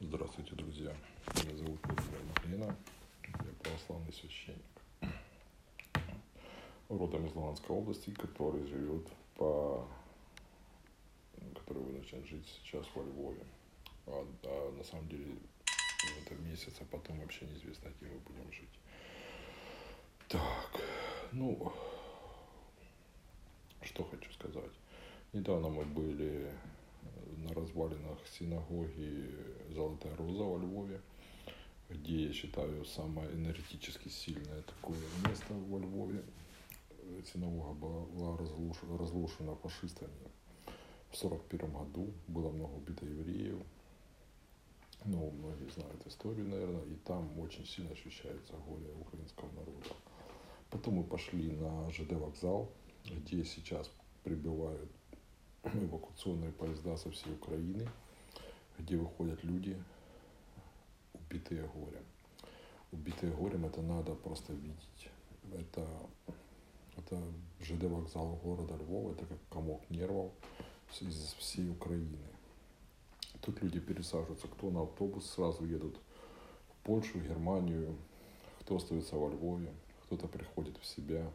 Здравствуйте, друзья. Меня зовут Владимир Махлина. Я православный священник. Родом из Луганской области, который живет по... который вынужден жить сейчас во Львове. А, а на самом деле в этом месяце, а потом вообще неизвестно, где мы будем жить. Так, ну, что хочу сказать. Недавно мы были на развалинах синагоги Золотая Роза во Львове, где, я считаю, самое энергетически сильное такое место во Львове. Синагога была разрушена, фашистами в 1941 году. Было много убито евреев. Ну, многие знают историю, наверное, и там очень сильно ощущается горе украинского народа. Потом мы пошли на ЖД вокзал, где сейчас прибывают эвакуационные поезда со всей Украины, где выходят люди, убитые горем. Убитые горем это надо просто видеть. Это, это ЖД вокзал города Львова, это как комок нервов из всей Украины. Тут люди пересаживаются, кто на автобус сразу едут в Польшу, Германию, кто остается во Львове, кто-то приходит в себя.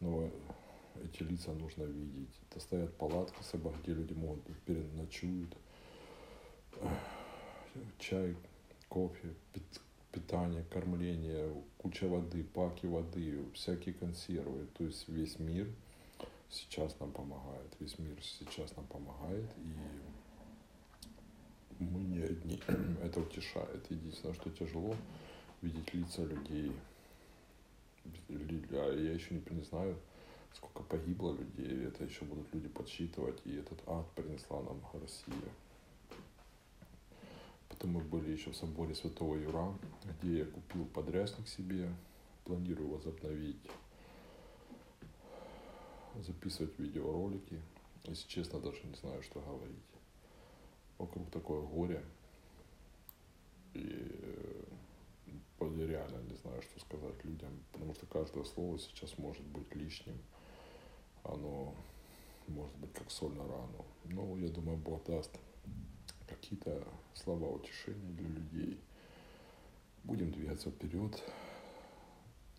Но эти лица нужно видеть. Это стоят палатки собак, где люди могут переночуют. Чай, кофе, питание, кормление, куча воды, паки воды, всякие консервы. То есть весь мир сейчас нам помогает. Весь мир сейчас нам помогает. И мы не одни. Это утешает. Единственное, что тяжело видеть лица людей. Я еще не знаю, сколько погибло людей, это еще будут люди подсчитывать, и этот ад принесла нам Россия. Потом мы были еще в соборе Святого Юра, где я купил подрясник себе, планирую возобновить, записывать видеоролики. Если честно, даже не знаю, что говорить. Вокруг такое горе. И э, реально не знаю, что сказать людям, потому что каждое слово сейчас может быть лишним оно может быть как соль на рану. Но я думаю, Бог даст какие-то слова утешения для людей. Будем двигаться вперед,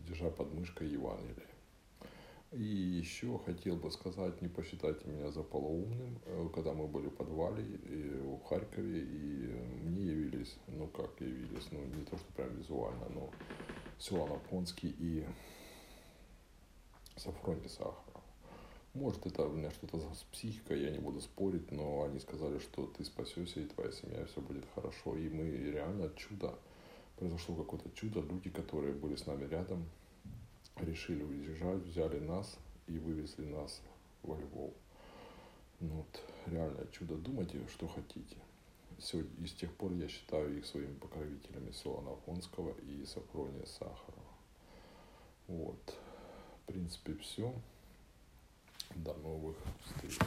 держа под мышкой Евангелие. И еще хотел бы сказать, не посчитайте меня за полоумным, э, когда мы были в подвале и в Харькове, и мне явились, ну как явились, ну не то, что прям визуально, но Силан Афонский и Сафроний Сахар. Может, это у меня что-то с психикой, я не буду спорить, но они сказали, что ты спасешься, и твоя семья, все будет хорошо. И мы реально чудо. Произошло какое-то чудо. Люди, которые были с нами рядом, решили уезжать, взяли нас и вывезли нас во Львов. Ну, вот, реальное чудо. Думайте, что хотите. Сегодня, и с тех пор я считаю их своими покровителями Солона Афонского и Сафрония Сахарова. Вот. В принципе, все. До новых встреч.